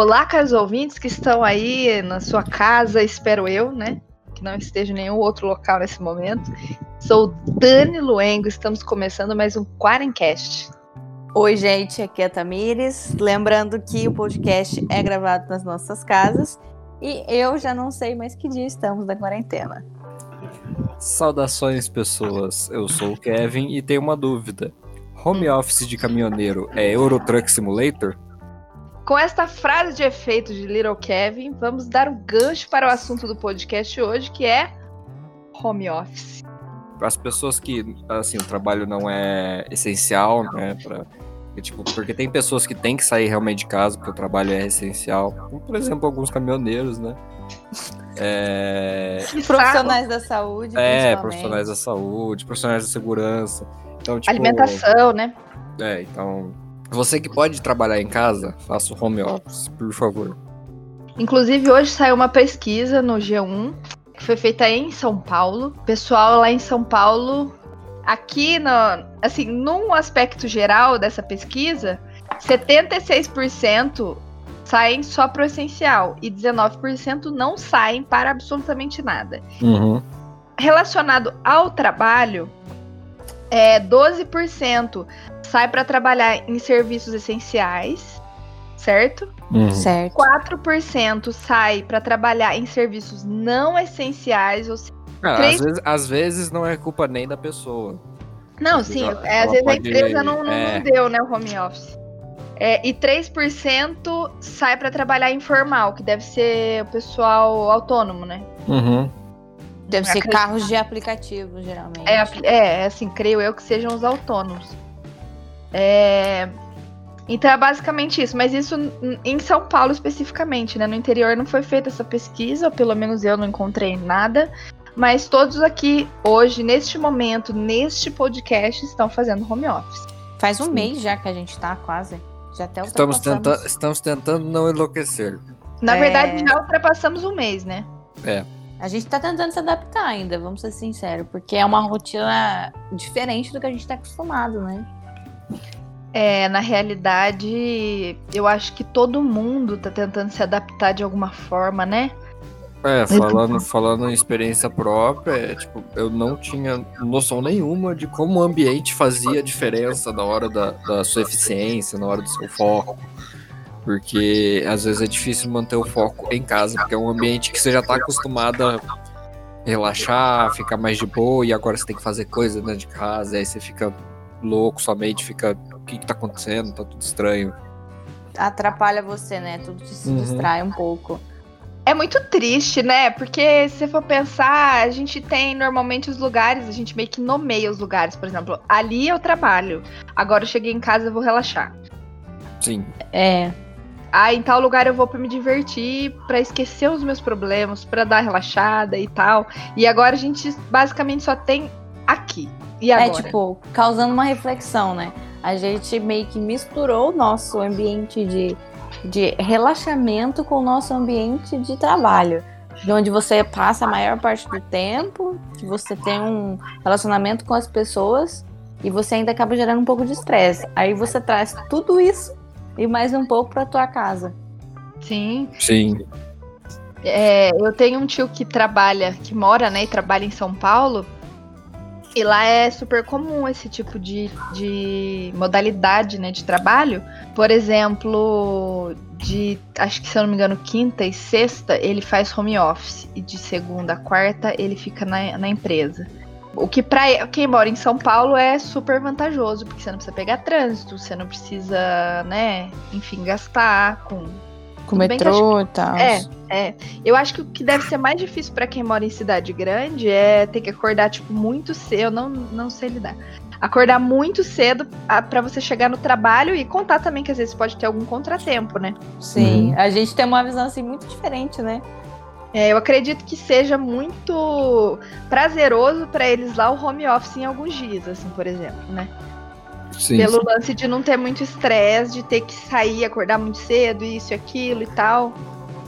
Olá, caros ouvintes que estão aí na sua casa, espero eu, né? Que não esteja em nenhum outro local nesse momento. Sou Dani Luengo, estamos começando mais um Quarencast. Oi, gente, aqui é a Tamires. Lembrando que o podcast é gravado nas nossas casas e eu já não sei mais que dia estamos na quarentena. Saudações, pessoas. Eu sou o Kevin e tenho uma dúvida. Home office de caminhoneiro é Eurotruck Simulator? Com esta frase de efeito de Little Kevin, vamos dar o um gancho para o assunto do podcast hoje, que é home office. As pessoas que, assim, o trabalho não é essencial, né, pra, tipo, porque tem pessoas que têm que sair realmente de casa porque o trabalho é essencial, como, por exemplo, alguns caminhoneiros, né? É... Profissionais da saúde. É, profissionais da saúde, profissionais da segurança. Então, tipo, Alimentação, né? É, então você que pode trabalhar em casa, faça o home office, por favor. Inclusive, hoje saiu uma pesquisa no G1 que foi feita em São Paulo. Pessoal lá em São Paulo, aqui no, assim, num aspecto geral dessa pesquisa, 76% saem só para o essencial e 19% não saem para absolutamente nada. Uhum. Relacionado ao trabalho, é 12% sai para trabalhar em serviços essenciais, certo? Uhum. Certo. 4% sai para trabalhar em serviços não essenciais, ou seja, ah, 3... às, vezes, às, vezes, não é culpa nem da pessoa. Não, sim, ela, é, às vezes pode... a empresa não, não, é... não, deu, né, o home office. É, e 3% sai para trabalhar informal, que deve ser o pessoal autônomo, né? Uhum. Deve ser carros de aplicativo, geralmente. É, é, assim, creio eu que sejam os autônomos. É... Então é basicamente isso, mas isso em São Paulo especificamente, né? No interior não foi feita essa pesquisa, ou pelo menos eu não encontrei nada. Mas todos aqui, hoje, neste momento, neste podcast, estão fazendo home office. Faz um Sim. mês já que a gente tá, quase. Já até estamos, tenta estamos tentando não enlouquecer. Na é... verdade, já ultrapassamos um mês, né? É. A gente tá tentando se adaptar ainda, vamos ser sinceros, porque é uma rotina diferente do que a gente tá acostumado, né? É, na realidade, eu acho que todo mundo tá tentando se adaptar de alguma forma, né? É, falando, falando em experiência própria, é, tipo, eu não tinha noção nenhuma de como o ambiente fazia diferença na hora da, da sua eficiência, na hora do seu foco. Porque às vezes é difícil manter o foco em casa, porque é um ambiente que você já tá acostumado a relaxar, ficar mais de boa, e agora você tem que fazer coisa dentro de casa, aí você fica louco, sua mente fica. O que, que tá acontecendo? Tá tudo estranho. Atrapalha você, né? Tudo se uhum. distrai um pouco. É muito triste, né? Porque se você for pensar, a gente tem normalmente os lugares, a gente meio que nomeia os lugares. Por exemplo, ali eu trabalho. Agora eu cheguei em casa, eu vou relaxar. Sim. É. Ah, em tal lugar eu vou para me divertir, para esquecer os meus problemas, para dar relaxada e tal. E agora a gente basicamente só tem aqui. E é, agora? É tipo, causando uma reflexão, né? A gente meio que misturou o nosso ambiente de de relaxamento com o nosso ambiente de trabalho, de onde você passa a maior parte do tempo, que você tem um relacionamento com as pessoas e você ainda acaba gerando um pouco de estresse. Aí você traz tudo isso e mais um pouco para tua casa. Sim. Sim. É, eu tenho um tio que trabalha, que mora, né, e trabalha em São Paulo. E lá é super comum esse tipo de, de modalidade né, de trabalho. Por exemplo, de acho que se eu não me engano, quinta e sexta, ele faz home office. E de segunda a quarta ele fica na, na empresa. O que para quem mora em São Paulo é super vantajoso, porque você não precisa pegar trânsito, você não precisa, né, enfim, gastar com com metrô e tal. É, é. Eu acho que o que deve ser mais difícil para quem mora em cidade grande é ter que acordar, tipo, muito cedo. Eu não, não sei lidar. Acordar muito cedo para você chegar no trabalho e contar também que às vezes pode ter algum contratempo, né? Sim, uhum. a gente tem uma visão assim muito diferente, né? É, eu acredito que seja muito prazeroso para eles lá o home office em alguns dias, assim, por exemplo, né? Sim, Pelo sim. lance de não ter muito estresse, de ter que sair, acordar muito cedo, isso e aquilo e tal.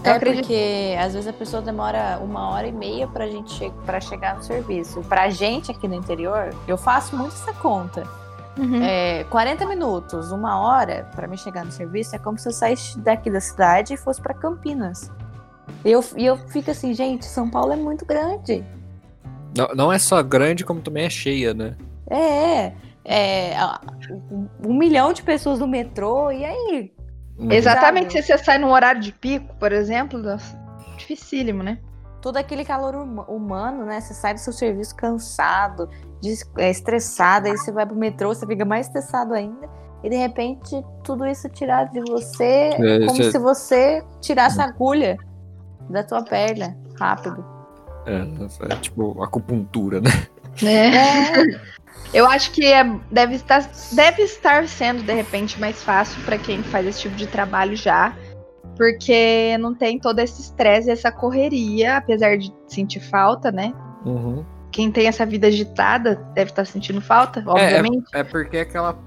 Eu é acredito... porque às vezes a pessoa demora uma hora e meia pra gente che para chegar no serviço. Pra gente aqui no interior, eu faço muito essa conta. Uhum. É, 40 minutos, uma hora para me chegar no serviço é como se eu saísse daqui da cidade e fosse para Campinas. E eu, e eu fico assim, gente, São Paulo é muito grande. Não, não é só grande, como também é cheia, né? É, é, é, um, milhão de pessoas no metrô, e aí? Exatamente, se você sai num horário de pico, por exemplo, nossa, dificílimo, né? Todo aquele calor huma- humano, né? Você sai do seu serviço cansado, é, estressado, aí você vai pro metrô, você fica mais estressado ainda. E de repente, tudo isso tirado de você, É, como você- se você tirasse a agulha da tua perna, rápido. É, é tipo acupuntura, né? É. Eu acho que é- deve, estar, deve estar sendo, de repente, mais fácil para quem faz esse tipo de trabalho já. Porque não tem todo esse estresse e essa correria, apesar de sentir falta, né? Uhum. Quem tem essa vida agitada deve estar sentindo falta, obviamente. É porque é aquela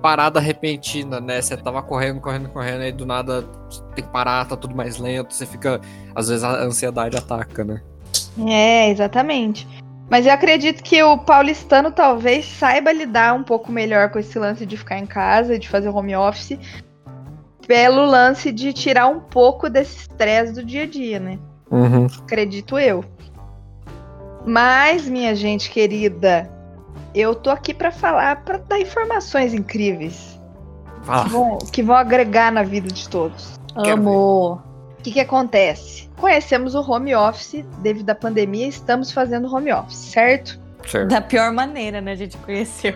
parada repentina, né? Você tava correndo, correndo, correndo, aí do nada tem que parar, tá tudo mais lento, você fica. Às vezes a ansiedade ataca, né? É, exatamente. Mas eu acredito que o paulistano talvez saiba lidar um pouco melhor com esse lance de ficar em casa, de fazer home office, pelo lance de tirar um pouco desse estresse do dia a dia, né? Uhum. Acredito eu. Mas, minha gente querida, eu tô aqui pra falar, pra dar informações incríveis Vai que vão, que vão agregar na vida de todos. Quero Amor. O que, que acontece? Conhecemos o home office devido à pandemia, estamos fazendo home office, certo? Certo. Da pior maneira, né? A gente conheceu.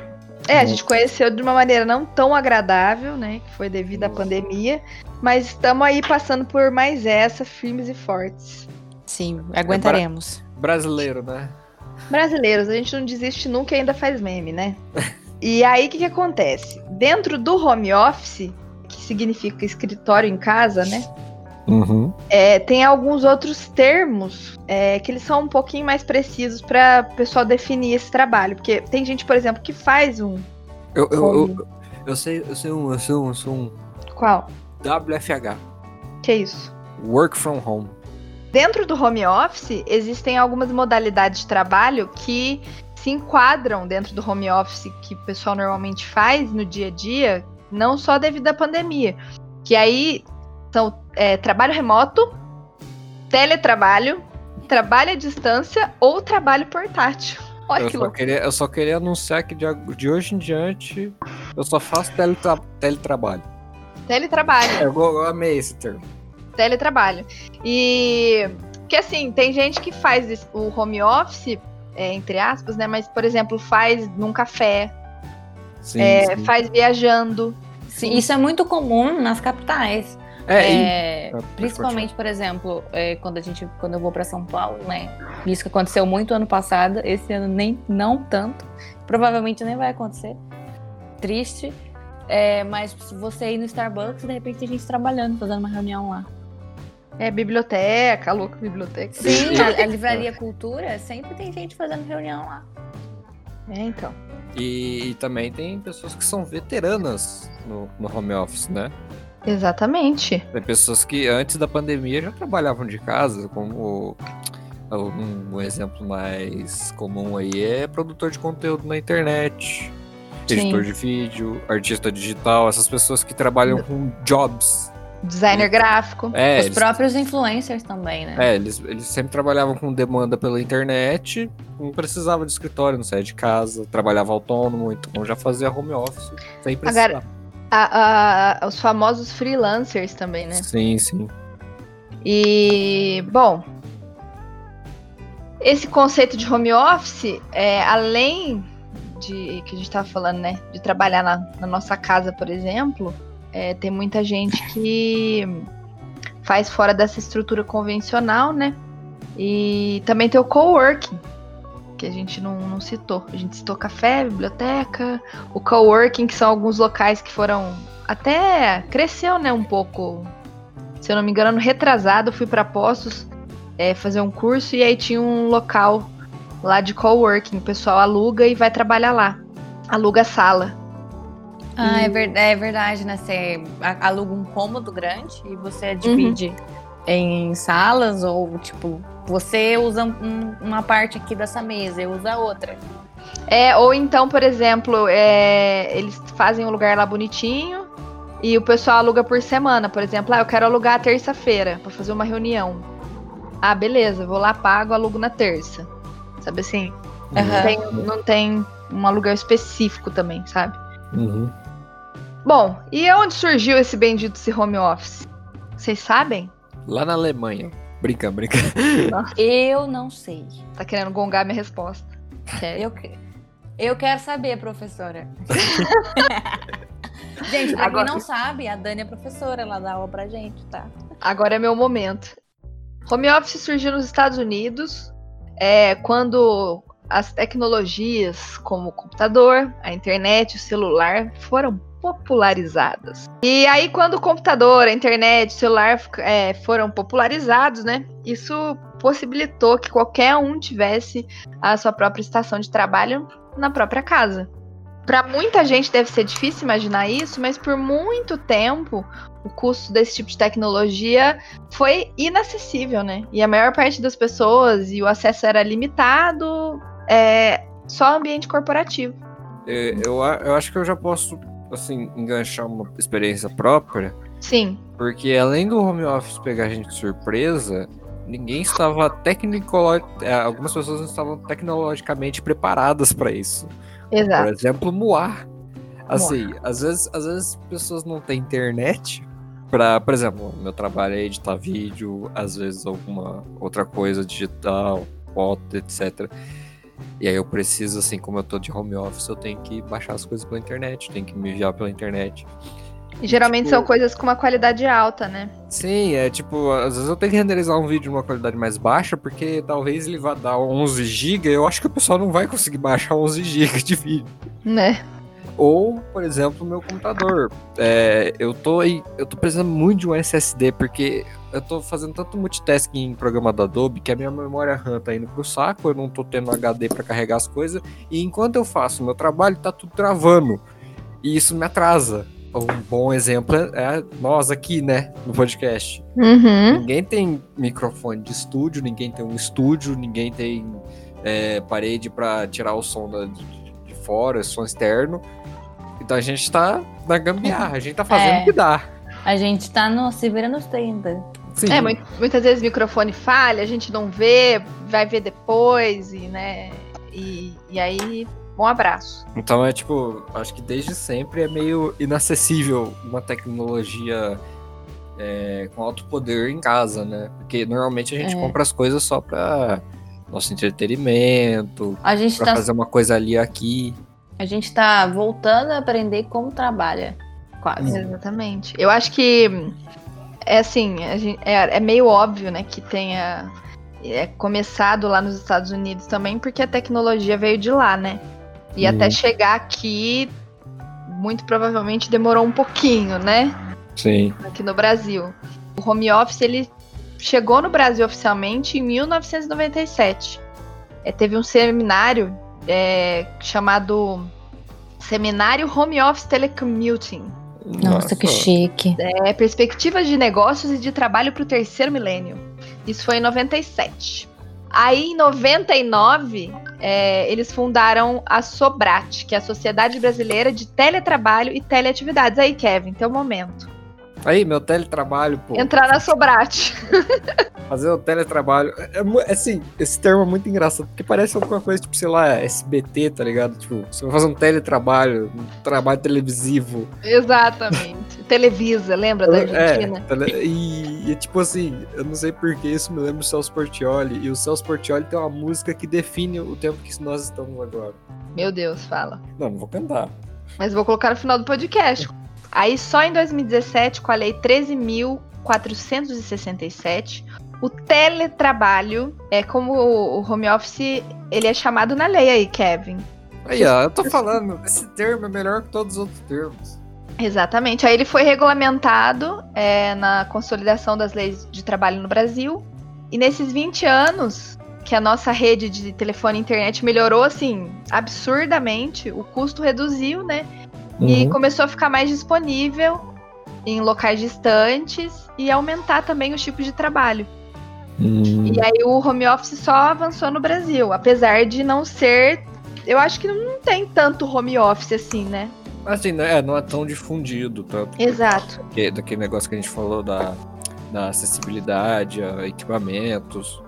É, a gente conheceu de uma maneira não tão agradável, né? Que foi devido à pandemia. Mas estamos aí passando por mais essa, firmes e fortes. Sim, aguentaremos. Brasileiro, né? Brasileiros, a gente não desiste nunca e ainda faz meme, né? E aí, o que, que acontece? Dentro do home office, que significa escritório em casa, né? Uhum. É, tem alguns outros termos é, que eles são um pouquinho mais precisos para o pessoal definir esse trabalho. Porque tem gente, por exemplo, que faz um. Eu, eu, eu, eu sei, eu sei um, eu sei um, eu sou um Qual? WFH. Que é isso? Work from home. Dentro do home office, existem algumas modalidades de trabalho que se enquadram dentro do home office que o pessoal normalmente faz no dia a dia, não só devido à pandemia. Que aí são é, trabalho remoto, teletrabalho, trabalho à distância ou trabalho portátil. Olha Eu que só, louco. queria, eu só queria anunciar que de, de hoje em diante eu só faço teletra, teletrabalho. Teletrabalho. Eu, go- eu amei esse termo. teletrabalho. E que assim, tem gente que faz o home office, é, entre aspas, né? Mas, por exemplo, faz num café, Sim, é, sim. faz viajando. Sim, isso é muito comum nas capitais. É, É, Ah, principalmente, por exemplo, é, quando a gente, quando eu vou para São Paulo, né? Isso que aconteceu muito ano passado, esse ano nem não tanto. Provavelmente nem vai acontecer. Triste. É, mas se você ir no Starbucks, de repente tem gente trabalhando, fazendo uma reunião lá. É biblioteca, louco biblioteca. Sim, a, a livraria cultura sempre tem gente fazendo reunião lá. É, então. E, e também tem pessoas que são veteranas no, no home office, né? Exatamente. Tem pessoas que antes da pandemia já trabalhavam de casa, como um, um exemplo mais comum aí é produtor de conteúdo na internet, Sim. editor de vídeo, artista digital, essas pessoas que trabalham com jobs. Designer gráfico. É, Os eles, próprios influencers também, né? é, eles, eles sempre trabalhavam com demanda pela internet, não precisava de escritório, não saía de casa, trabalhava autônomo, então já fazia home office sem precisar. Agora- A- a- os famosos freelancers também, né? Sim, sim. E, bom, esse conceito de home office, é, além de que a gente estava falando, né, de trabalhar na, na nossa casa, por exemplo, é, tem muita gente que faz fora dessa estrutura convencional, né? E também tem o coworking, que a gente não, não citou. A gente citou café, biblioteca, o coworking, que são alguns locais que foram até cresceu, né, um pouco se eu não me engano, no retrasado, fui para Postos é, fazer um curso e aí tinha um local lá de coworking. O pessoal aluga e vai trabalhar lá. Aluga sala. Ah, é, ver- é verdade, né? Você a- aluga um cômodo grande e você divide em salas ou, tipo, você usa um- uma parte aqui dessa mesa, eu uso a outra. É, ou então, por exemplo, é, eles fazem um lugar lá bonitinho e o pessoal aluga por semana. Por exemplo, ah, eu quero alugar terça-feira para fazer uma reunião. Ah, beleza, vou lá, pago, alugo na terça. Sabe assim? Uhum. Não, tem, não tem um aluguel específico também, sabe? Uhum. Bom, e onde surgiu esse bendito esse home office? Vocês sabem? Lá na Alemanha. Brinca, brinca. Eu não sei. Tá querendo gongar minha resposta. Sério. Eu, que- eu quero saber, professora. gente, pra Agora- quem não sabe, a Dani é professora, ela dá aula pra gente, tá? Agora é meu momento. Home office surgiu nos Estados Unidos é, quando as tecnologias como o computador, a internet, o celular foram popularizadas. E aí, quando o computador, a internet, o celular é, foram popularizados, né? Isso possibilitou que qualquer um tivesse a sua própria estação de trabalho na própria casa. Para muita gente deve ser difícil imaginar isso, mas por muito tempo o custo desse tipo de tecnologia foi inacessível, né? E a maior parte das pessoas e o acesso era limitado, é, só ambiente corporativo. É, Eu, eu acho que eu já posso, assim, enganchar uma experiência própria, Sim, porque além do home office pegar a gente de surpresa, ninguém estava tecnicolo... é, algumas pessoas não estavam tecnologicamente preparadas para isso. Por exato. exemplo, Moar. Assim, às vezes, às vezes as pessoas não têm internet para, por exemplo, meu trabalho é editar vídeo, às vezes alguma outra coisa digital, foto, etc. E aí eu preciso, assim, como eu tô de home office, eu tenho que baixar as coisas pela internet, tenho que me enviar pela internet. E geralmente tipo- são coisas com uma qualidade alta, né? Sim, é tipo, às vezes eu tenho que renderizar um vídeo numa qualidade mais baixa, porque talvez ele vá dar 11 GB, eu acho que o pessoal não vai conseguir baixar 11 GB de vídeo. Né? Ou, por exemplo, o meu computador. É, eu, tô aí, eu tô precisando muito de um SSD, porque eu tô fazendo tanto multitasking em programa da Adobe que a minha memória RAM tá indo pro saco, eu não tô tendo HD para carregar as coisas, e enquanto eu faço o meu trabalho, tá tudo travando. E isso me atrasa. Um bom exemplo é nós aqui, né, no podcast. Uhum. Ninguém tem microfone de estúdio, ninguém tem um estúdio, ninguém tem é, parede para tirar o som da- de, de fora, som externo. Então a gente tá na gambiarra, a gente tá fazendo É. o que dá. A gente tá no se vira nos 30. Sim. É, mui- muitas vezes o microfone falha, a gente não vê, vai ver depois, e né? E, e aí, bom abraço. Então é tipo, acho que desde sempre é meio inacessível uma tecnologia é, com alto poder em casa, né? Porque normalmente a gente É. compra as coisas só pra nosso entretenimento, A gente, pra tá, fazer uma coisa ali aqui. A gente tá voltando a aprender como trabalha. Quase. Exatamente. Eu acho que é assim, a gente- é, é meio óbvio, né, que tenha é, começado lá nos Estados Unidos também, porque a tecnologia veio de lá, né? E Uhum. até chegar aqui, muito provavelmente demorou um pouquinho, né? Sim. Aqui no Brasil. O home office ele chegou no Brasil oficialmente em 1997. É, teve um seminário é, chamado Seminário Home Office Telecommuting. Nossa, que chique. É, perspectivas de negócios e de trabalho para o terceiro milênio. Isso foi em 97. Aí, em 99, é, eles fundaram a Sobrat, que é a Sociedade Brasileira de Teletrabalho e Teleatividades. Aí, Kevin, teu momento. Aí, meu teletrabalho, pô. Entrar na Sobrat. Fazer o teletrabalho. É, é assim, esse termo é muito engraçado, porque parece alguma coisa, tipo, sei lá, SBT, tá ligado? Tipo, você vai fazer um teletrabalho, um trabalho televisivo. Exatamente. Televisa, lembra da Argentina? É, tele- e, e, tipo assim, eu não sei porque isso me lembra o Celso Portioli. E o Celso Portioli tem uma música que define o tempo que nós estamos agora. Meu Deus, fala. Não, não vou cantar. Mas vou colocar no final do podcast. Aí, só em 2017, com a lei 13.467, o teletrabalho, é como o home office, ele é chamado na lei aí, Kevin. Aí, ó, eu tô falando, esse termo é melhor que todos os outros termos. Exatamente. Aí ele foi regulamentado é, na consolidação das leis de trabalho no Brasil. E nesses 20 anos que a nossa rede de telefone e internet melhorou, assim, absurdamente, o custo reduziu, né? E Uhum. começou a ficar mais disponível em locais distantes e aumentar também os tipos de trabalho. Hum. E aí o home office só avançou no Brasil, apesar de não ser eu acho que não tem tanto home office assim, né? Assim, né, não é tão difundido tanto. Exato. Porque, daquele negócio que a gente falou da, da acessibilidade a equipamentos,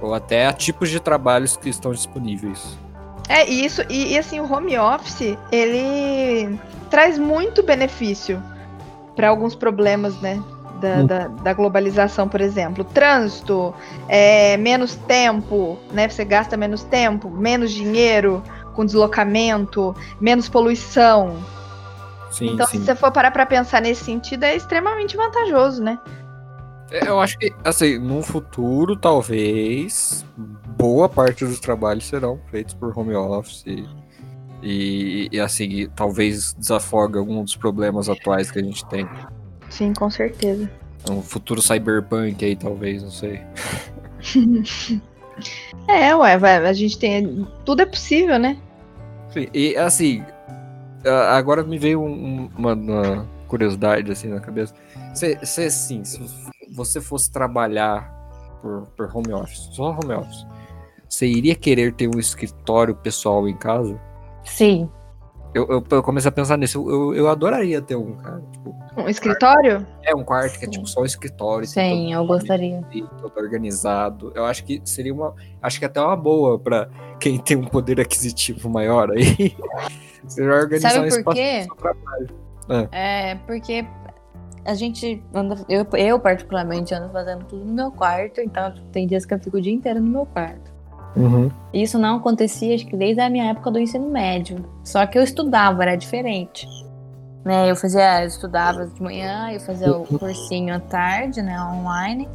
ou até a tipos de trabalhos que estão disponíveis. É isso, e, e assim, o home office, ele traz muito benefício para alguns problemas, né? Da, Hum. da, da globalização, por exemplo. Trânsito, é, menos tempo, né? Você gasta menos tempo, menos dinheiro com deslocamento, menos poluição. Sim, então, sim. se você for parar pra pensar nesse sentido, é extremamente vantajoso, né? Eu acho que, assim, num futuro, talvez, boa parte dos trabalhos serão feitos por home office. E, e assim, talvez desafogue algum dos problemas atuais que a gente tem. Sim, com certeza. Um futuro cyberpunk aí, talvez, não sei. É, ué, vai, a gente tem. Tudo é possível, né? Sim, E assim, agora me veio um- um- uma, uma curiosidade assim na cabeça. Se, se assim, se você fosse trabalhar por, por home office, só home office, você iria querer ter um escritório pessoal em casa? Sim. Eu, eu, eu comecei a pensar nisso. Eu, eu, eu adoraria ter um, cara. Tipo, Um escritório? é um quarto que é tipo só um escritório. tem Sim, eu gostaria. todo, organizado. Eu acho que seria uma. Acho que até uma boa pra quem tem um poder aquisitivo maior aí. Você vai organizar Sabe um por quê? trabalho. É, porque a gente anda. Eu, eu, particularmente, ando fazendo tudo no meu quarto, então tem dias que eu fico o dia inteiro no meu quarto. Uhum. Isso não acontecia, acho que desde a minha época do ensino médio. Só que eu estudava, era diferente. Né, eu fazia, eu estudava de manhã, eu fazia o cursinho à tarde, né, online.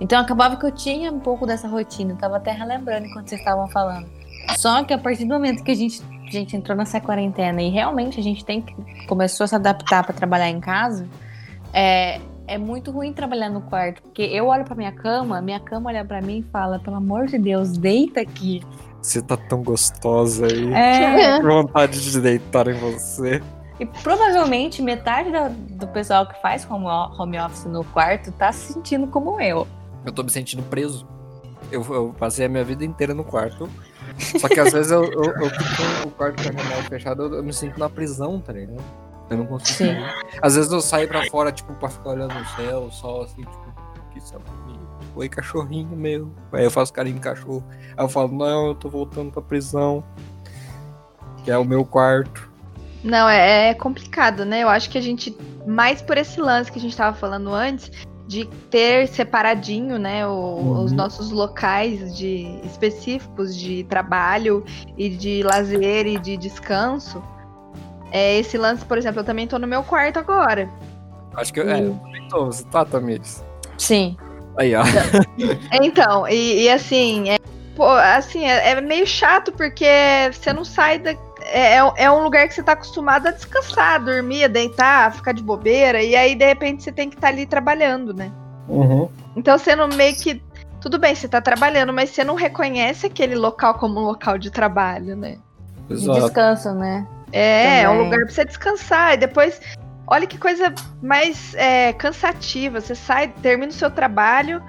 Então acabava que eu tinha um pouco dessa rotina, eu tava até relembrando enquanto vocês estavam falando. Só que a partir do momento que a gente, a gente entrou nessa quarentena e realmente a gente tem que começou a se adaptar para trabalhar em casa, é, é muito ruim trabalhar no quarto, porque eu olho pra minha cama, minha cama olha pra mim e fala, pelo amor de Deus, deita aqui. Você tá tão gostosa aí. É, Vontade de deitar em você. e provavelmente metade da- do pessoal que faz home, home office no quarto tá se sentindo como eu. Eu tô me sentindo preso. Eu, eu passei a minha vida inteira no quarto. Só que às vezes eu, eu, eu fico com o quarto com a janela fechada, eu, eu me sinto na prisão, tá ligado? Eu não consigo. Sim. Às vezes eu saio pra fora, tipo, pra ficar olhando no céu, o sol, assim, tipo, que céu bonito. Oi, cachorrinho meu. Aí eu faço carinho no cachorro. Aí eu falo, não, eu tô voltando pra prisão. Que é o meu quarto. Não, é, é complicado, né? Eu acho que a gente, mais por esse lance que a gente tava falando antes, de ter separadinho, né, o- Uhum. os nossos locais de específicos de trabalho e de lazer e de descanso. É esse lance, por exemplo, eu também tô no meu quarto agora. Acho que eu, é, eu também tô. Você tá, Tamires? Sim. Aí, ó. Então, e, e assim, é, pô, assim, é, é meio chato porque você não sai da. É, é- é um lugar que você tá acostumado a descansar, dormir, deitar, ficar de bobeira, e aí de repente você tem que estar ali trabalhando, né? Uhum. Então você não meio que. Tudo bem, você tá trabalhando, mas você não reconhece aquele local como um local de trabalho, né? De Exato. descanso, né? É, é um Também. lugar pra você descansar. E depois, olha que coisa mais é, cansativa. Você sai, termina o seu trabalho,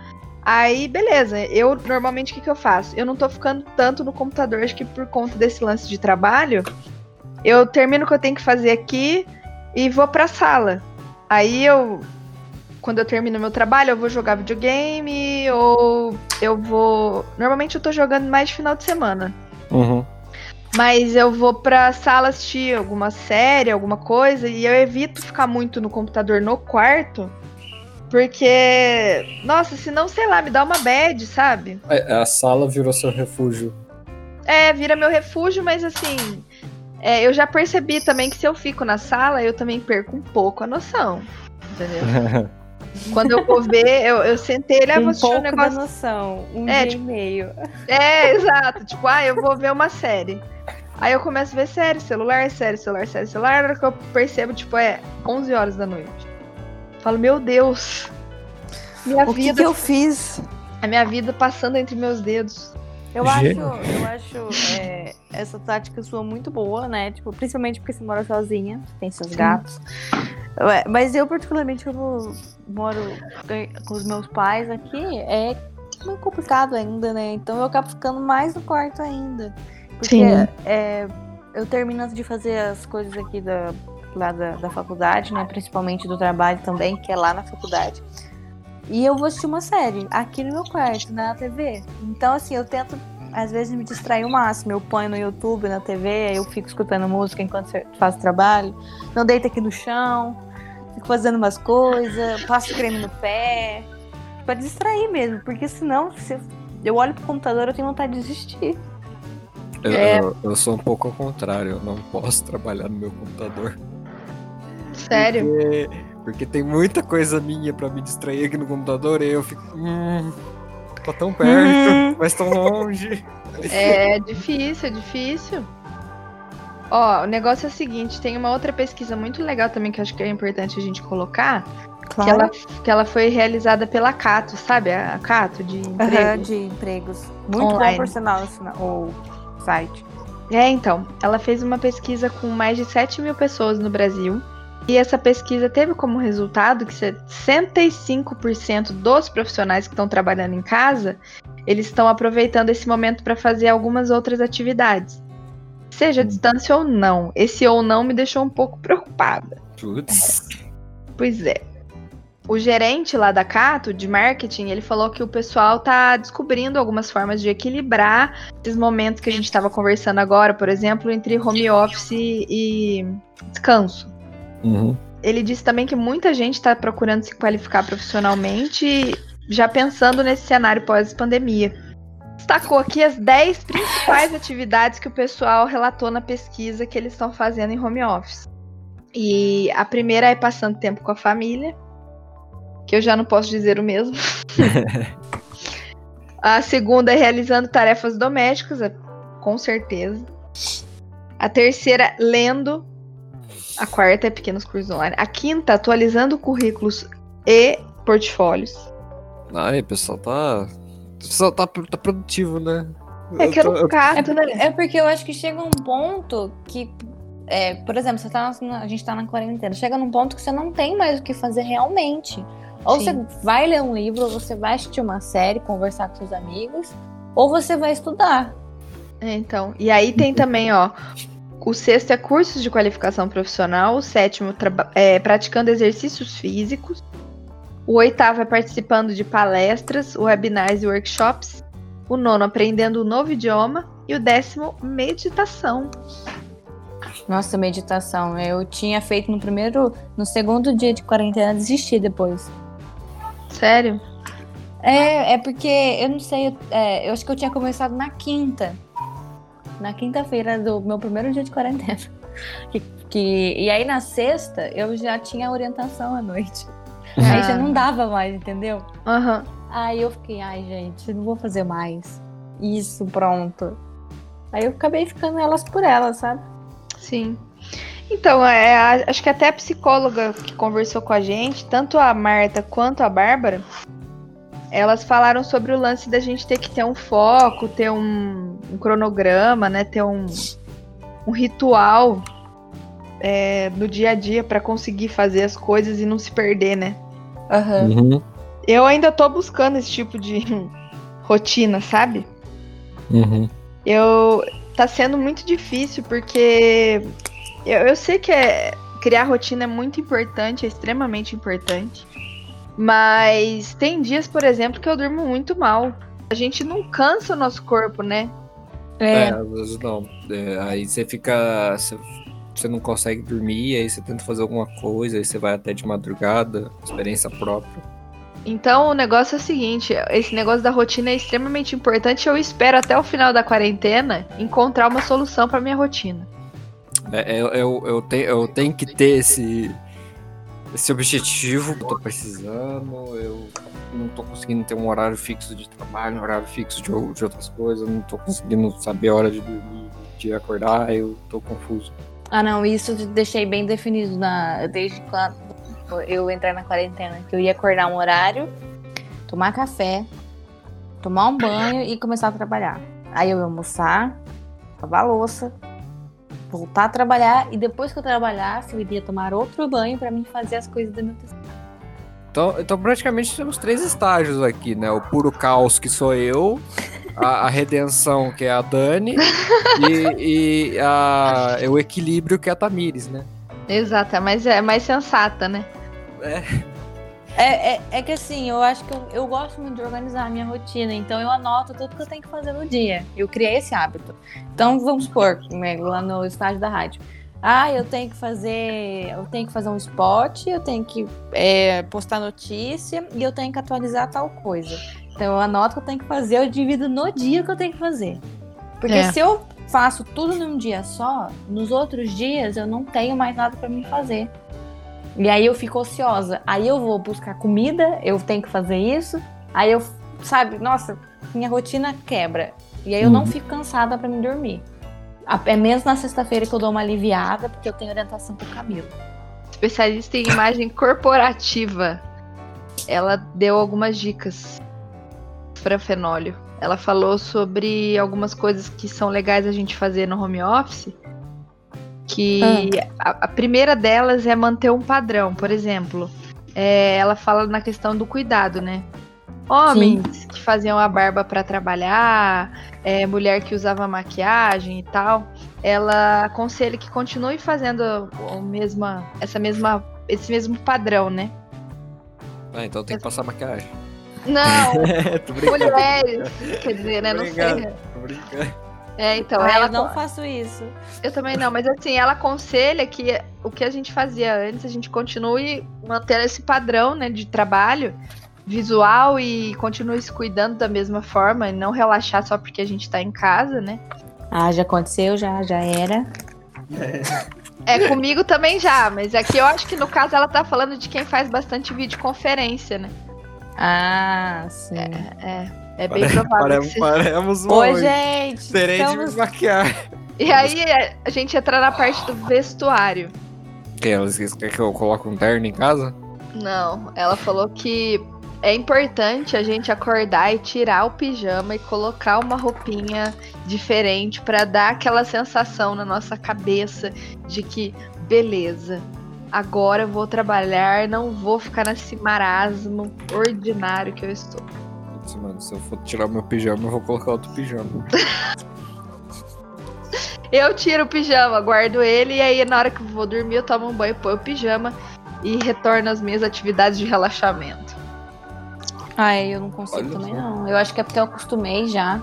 aí beleza. Eu normalmente o que, que eu faço? Eu não tô ficando tanto no computador, acho que por conta desse lance de trabalho. Eu termino o que eu tenho que fazer aqui e vou pra sala. Aí eu. Quando eu termino meu trabalho, eu vou jogar videogame ou eu vou. Normalmente eu tô jogando mais de final de semana. Uhum. Mas eu vou pra sala assistir alguma série, alguma coisa, e eu evito ficar muito no computador no quarto, porque, nossa, senão, sei lá, me dá uma bad, sabe? É, A sala virou seu refúgio. É, vira meu refúgio, mas assim, é, eu já percebi também que se eu fico na sala, eu também perco um pouco a noção, entendeu? Quando eu vou ver, eu, eu sentei ele, ah, vou um assistir um negócio da noção. Um É, dia tipo- e meio. É, exato. Tipo, ah, eu vou ver uma série. Aí eu começo a ver série, celular, série, celular, série, celular. Na hora que eu percebo, tipo, é 11 horas da noite. Falo, meu Deus. Minha O vida, que eu fiz? a minha vida passando entre meus dedos. Eu acho, eu acho é, essa tática sua muito boa, né? Tipo, principalmente porque você mora sozinha, tem seus gatos. Ué, Mas eu, particularmente, como moro com os meus pais aqui, é muito complicado ainda, né? Então eu acabo ficando mais no quarto ainda. Porque Sim. é, eu termino de fazer as coisas aqui da, lá da, da faculdade, né? Principalmente do trabalho também, que é lá na faculdade. E eu vou assistir uma série aqui no meu quarto, na TV. Então, assim, eu tento, às vezes, me distrair o máximo. Eu ponho no YouTube, na TV, eu fico escutando música enquanto eu faço trabalho. Não deito aqui no chão, fico fazendo umas coisas, passo creme no pé. Pra distrair mesmo, porque senão, se eu olho pro computador, eu tenho vontade de desistir. Eu, É. eu- eu sou um pouco ao contrário, eu não posso trabalhar no meu computador. Sério? Porque, porque tem muita coisa minha pra me distrair aqui no computador e eu fico. Hum, tô tão perto, mas tão longe. É difícil, é difícil. Ó, o negócio é o seguinte, tem uma outra pesquisa muito legal também que eu acho que é importante a gente colocar, que ela, que ela foi realizada pela Cato, sabe? A Cato de Aham, emprego. de empregos. Muito Online. bom, por sinal, esse- o site. É, então, ela fez uma pesquisa com mais de 7 mil pessoas no Brasil. E essa pesquisa teve como resultado que 65% dos profissionais que estão trabalhando em casa, eles estão aproveitando esse momento para fazer algumas outras atividades. Seja à distância ou não. Esse ou não me deixou um pouco preocupada. Putz. Pois é. O gerente lá da Cato, de marketing, ele falou que o pessoal tá descobrindo algumas formas de equilibrar esses momentos que a gente estava conversando agora, por exemplo, entre home office e descanso. Uhum. Ele disse também que muita gente está procurando se qualificar profissionalmente, já pensando nesse cenário pós-pandemia. Destacou aqui as 10 principais atividades que o pessoal relatou na pesquisa que eles estão fazendo em home office. E a primeira é passando tempo com a família, que eu já não posso dizer o mesmo. a segunda é realizando tarefas domésticas, é- com certeza. A terceira, lendo. A quarta é pequenos cursos online. A quinta, atualizando currículos e portfólios. Ai, o pessoal tá. O pessoal tá, tá produtivo, né? É que eu tô- não cato, É, né? porque, é porque eu acho que chega um ponto que, é, por exemplo, você tá na- a gente tá na quarentena, chega num ponto que você não tem mais o que fazer realmente. Ou Sim. você vai ler um livro, ou você vai assistir uma série, conversar com seus amigos, ou você vai estudar. É, então. E aí tem também, ó. O sexto é cursos de qualificação profissional. O sétimo, é praticando exercícios físicos. O oitavo é participando de palestras, webinars e workshops. O nono, aprendendo um novo idioma. E o décimo, meditação. Nossa, meditação. Eu tinha feito no primeiro, no segundo dia de quarentena, desisti depois. Sério? É, é porque eu não sei, é, eu acho que eu tinha começado na quinta. Na quinta-feira do meu primeiro dia de quarentena. Que, que- e aí na sexta eu já tinha orientação à noite. Aí Ah. já não dava mais, entendeu? Aham. Aí eu fiquei, ai gente, não vou fazer mais. Isso, pronto. Aí eu acabei ficando elas por elas, sabe? Sim. Então, é, acho que até a psicóloga que conversou com a gente, tanto a Marta quanto a Bárbara, elas falaram sobre o lance da gente ter que ter um foco, ter um, um cronograma, né? Ter um, um ritual é, no dia a dia para conseguir fazer as coisas e não se perder, né? Aham. Uhum. Eu ainda tô buscando esse tipo de rotina, sabe? Uhum. Eu tá sendo muito difícil porque eu, eu sei que é, criar rotina é muito importante, é extremamente importante. Mas tem dias, por exemplo, que eu durmo muito mal. A gente não cansa o nosso corpo, né? É, É, às vezes não. É, aí você fica. Você, você não consegue dormir, aí você tenta fazer alguma coisa, aí você vai até de madrugada, experiência própria. Então o negócio é o seguinte: esse negócio da rotina é extremamente importante. Eu espero até o final da quarentena encontrar uma solução para minha rotina. É, eu, eu, eu, te- eu tenho que ter esse, esse objetivo tô precisando. Eu não tô conseguindo ter um horário fixo de trabalho, um horário fixo de, de outras coisas. Não tô conseguindo saber a hora de dormir, de acordar. Eu tô confuso. Ah, não, isso eu deixei bem definido na, desde quando eu entrei na quarentena. Que eu ia acordar um horário, tomar café, tomar um banho e começar a trabalhar. Aí eu ia almoçar, lavar louça, voltar a trabalhar e depois que eu trabalhasse, eu iria tomar outro banho pra mim fazer as coisas da minha. Então, então praticamente temos três estágios aqui, né? O puro caos que sou eu, a, a redenção, que é a Dani, e, e a, é o equilíbrio, que é a Tamires, né? Exato, mas é mais sensata, né? É. É, é, é que assim, eu acho que eu, eu gosto muito de organizar a minha rotina, então eu anoto tudo que eu tenho que fazer no dia. Eu criei esse hábito. Então, vamos supor, né, lá no estágio da rádio. Ah, eu tenho que fazer. Eu tenho que fazer um spot, eu tenho que é, postar notícia e eu tenho que atualizar tal coisa. Então eu anoto o que eu tenho que fazer, eu divido no dia que eu tenho que fazer. Porque É. se eu faço tudo num dia só, nos outros dias eu não tenho mais nada pra mim fazer. E aí eu fico ociosa. Aí eu vou buscar comida, eu tenho que fazer isso. Aí eu, sabe, nossa, minha rotina quebra. E aí eu não Uhum. fico cansada pra me dormir. É menos na sexta-feira que eu dou uma aliviada, porque eu tenho orientação com o Camilo. Especialista em imagem corporativa. Ela deu algumas dicas para fenólio. Ela falou sobre algumas coisas que são legais a gente fazer no home office. Que a, a primeira delas é manter um padrão. Por exemplo, é, ela fala na questão do cuidado, né? Homens que faziam a barba para trabalhar, é, mulher que usava maquiagem e tal ela aconselha que continue fazendo o mesma, essa mesma, esse mesmo padrão, né? Ah, então tem que passar maquiagem. Não, mulheres, quer dizer, né? Não sei. Obrigado. Tô brincando. É, então, Ah, ela eu não faço isso. eu também não, mas assim, ela aconselha que o que a gente fazia antes, a gente continue mantendo esse padrão, né, de trabalho visual e continue se cuidando da mesma forma e não relaxar só porque a gente tá em casa, né? Ah, já aconteceu, já, já era. É, comigo também já, mas aqui eu acho que no caso ela tá falando de quem faz bastante videoconferência, né? Ah, sim. É, é bem Pare- provável. Paremos, paremos Oi, gente. Terei de estamos- me maquiar. E aí é, a gente entra na parte do vestuário. Que elas querem que eu coloque um terno em casa? Não, ela falou que é importante a gente acordar e tirar o pijama e colocar uma roupinha diferente pra dar aquela sensação na nossa cabeça de que beleza. Agora eu vou trabalhar, não vou ficar nesse marasmo ordinário que eu estou. Putz, mano, se eu for tirar o meu pijama, eu vou colocar outro pijama. Eu tiro o pijama, guardo ele e aí na hora que eu vou dormir eu tomo um banho, põe o pijama e retorno às minhas atividades de relaxamento. Ai, eu não consigo Olha também, só. não. Eu acho que é porque eu acostumei já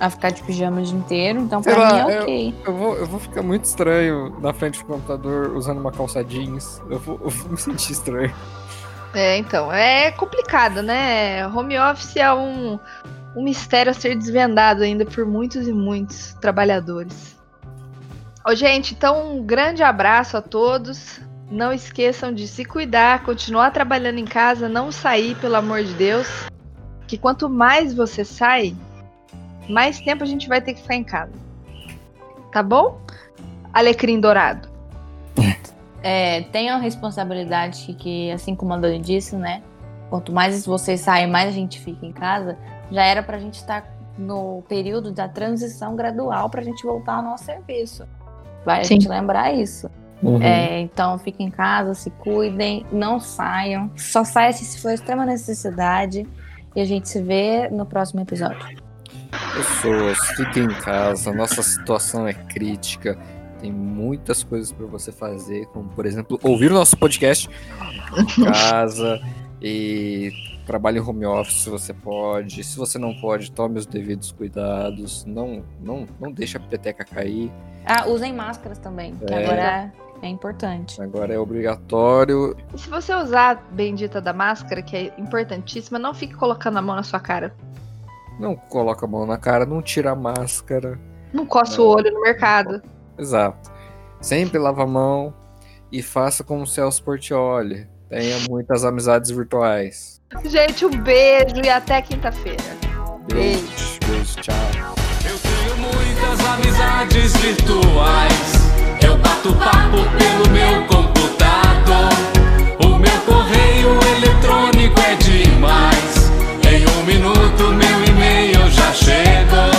a ficar de pijama o dia inteiro, então Sei pra lá, mim é eu- ok. Eu vou, eu vou ficar muito estranho na frente do computador usando uma calça jeans. Eu vou, eu vou me sentir estranho. É, então, é complicado, né? Home office é um, um mistério a ser desvendado ainda por muitos e muitos trabalhadores. Ô, gente, então um grande abraço a todos. Não esqueçam de se cuidar, continuar trabalhando em casa, não sair, pelo amor de Deus. Que quanto mais você sai, mais tempo a gente vai ter que ficar em casa. Tá bom? Alecrim dourado. É, tenham a responsabilidade que, que, assim como a Dani disse, né? Quanto mais vocês saem, mais a gente fica em casa. Já era pra gente estar no período da transição gradual pra gente voltar ao nosso serviço. Vai a Sim. gente lembrar isso. Uhum. É, então fiquem em casa, se cuidem, não saiam. Só saia se for extrema necessidade. E a gente se vê no próximo episódio. Pessoas, fiquem em casa. Nossa situação é crítica. Tem muitas coisas para você fazer, como por exemplo, ouvir o nosso podcast em casa e trabalhe em home office se você pode. Se você não pode, tome os devidos cuidados. Não, não, não deixe a peteca cair. Ah, usem máscaras também, que É. agora é importante. Agora é obrigatório. E se você usar a bendita da máscara, que é importantíssima, não fique colocando a mão na sua cara. Não coloca a mão na cara, não tira a máscara. Não coça o olho no mercado. Exato. Sempre lava a mão e faça como o Celso Portioli. Tenha muitas amizades virtuais. Gente, um beijo e até quinta-feira. Beijo, beijo, tchau. Eu tenho muitas amizades virtuais. Eu bato papo pelo meu computador. O meu correio eletrônico é demais. Em um minuto meu e-mail já chegou.